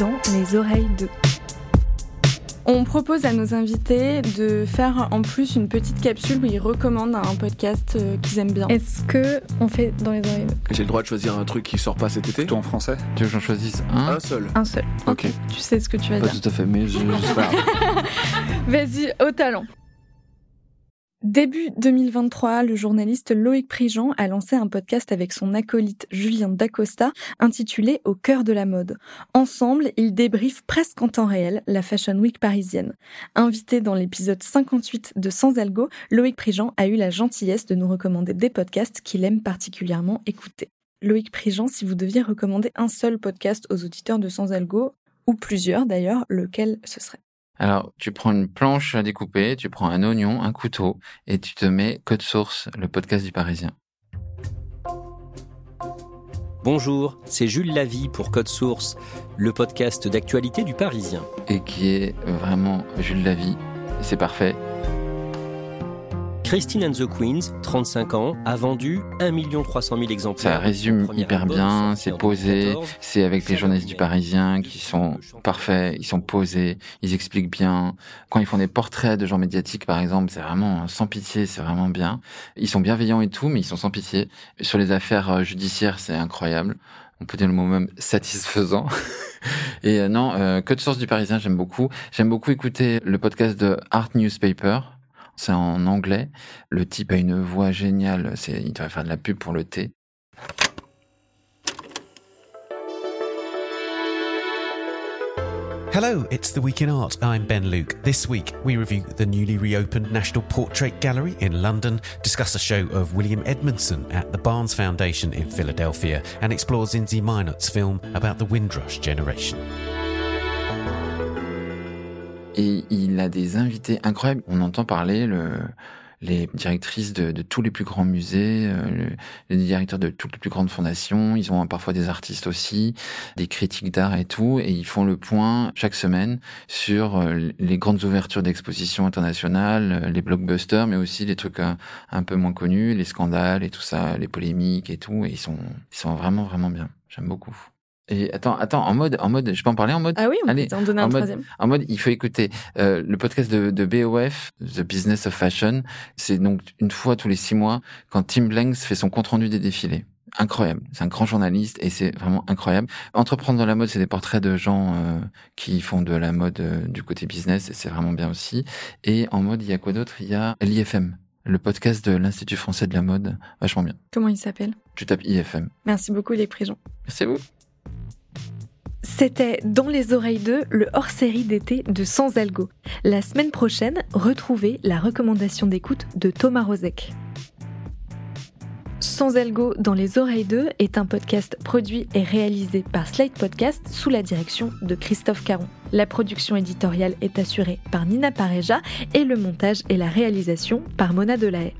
dans les oreilles de. On propose à nos invités de faire en plus une petite capsule où ils recommandent un podcast euh, qu'ils aiment bien. Est-ce que on fait dans les oreilles de J'ai le droit de choisir un truc qui sort pas cet été? Tout en français Tu veux que j'en choisisse un? Un seul. Un seul. Ok. Tu sais ce que tu vas Pas dire. tout à fait, mais je, je sais pas. Vas-y, au talent. Début 2023, le journaliste Loïc Prigent a lancé un podcast avec son acolyte Julien Dacosta intitulé Au cœur de la mode. Ensemble, ils débriefent presque en temps réel la Fashion Week parisienne. Invité dans l'épisode 58 de Sans Algo, Loïc Prigent a eu la gentillesse de nous recommander des podcasts qu'il aime particulièrement écouter. Loïc Prigent, si vous deviez recommander un seul podcast aux auditeurs de Sans Algo, ou plusieurs d'ailleurs, lequel ce serait? Alors, tu prends une planche à découper, tu prends un oignon, un couteau, et tu te mets Code Source, le podcast du Parisien. Bonjour, c'est Jules Lavie pour Code Source, le podcast d'actualité du Parisien. Et qui est vraiment Jules Lavie. C'est parfait. Christine and the Queens, 35 ans, a vendu 1 300 000 exemplaires. Ça résume hyper album bien, c'est posé, 2014. c'est avec les journalistes du Parisien qui sont parfaits, ils sont posés, ils expliquent bien. Quand ils font des portraits de gens médiatiques, par exemple, c'est vraiment sans pitié, c'est vraiment bien. Ils sont bienveillants et tout, mais ils sont sans pitié. Sur les affaires euh, judiciaires, c'est incroyable. On peut dire le mot même satisfaisant. et euh, non, euh, Code Source du Parisien, j'aime beaucoup. J'aime beaucoup écouter le podcast de Art Newspaper. C'est en anglais. Le type a une voix géniale. Il devrait faire de la pub pour le thé. Hello, it's The Week in Art. I'm Ben Luke. This week, we review the newly reopened National Portrait Gallery in London, discuss a show of William Edmondson at the Barnes Foundation in Philadelphia, and explore Zinzi Meinert's film about the Windrush generation. Et il a des invités incroyables. On entend parler le, les directrices de, de tous les plus grands musées, euh, le- les directeurs de toutes les plus grandes fondations. Ils ont parfois des artistes aussi, des critiques d'art et tout. Et ils font le point chaque semaine sur euh, les grandes ouvertures d'expositions internationales, euh, les blockbusters, mais aussi les trucs un, un peu moins connus, les scandales et tout ça, les polémiques et tout. Et ils sont, ils sont vraiment, vraiment bien. J'aime beaucoup. Et attends, attends, en mode, en mode, je peux en parler en mode? Ah oui, on Allez, peut en donner en un mode- troisième. en mode, il faut écouter euh, le podcast de, de BOF, The Business of Fashion. C'est donc une fois tous les six mois quand Tim Blanks fait son compte rendu des défilés. Incroyable. C'est un grand journaliste et c'est vraiment incroyable. Entreprendre dans la mode, c'est des portraits de gens euh, qui font de la mode euh, du côté business et c'est vraiment bien aussi. Et en mode, il y a quoi d'autre? Il y a l'IFM, le podcast de l'Institut français de la mode, vachement bien. Comment il s'appelle? Tu tapes IFM. Merci beaucoup les Prigent. Merci à vous. C'était Dans les oreilles d'eux, le hors-série d'été de Sans Algo. La semaine prochaine, retrouvez la recommandation d'écoute de Thomas Rozek. Sans Algo dans les oreilles d'eux est un podcast produit et réalisé par Slate Podcast sous la direction de Christophe Caron. La production éditoriale est assurée par Nina Pareja et le montage et la réalisation par Mona Delahaye.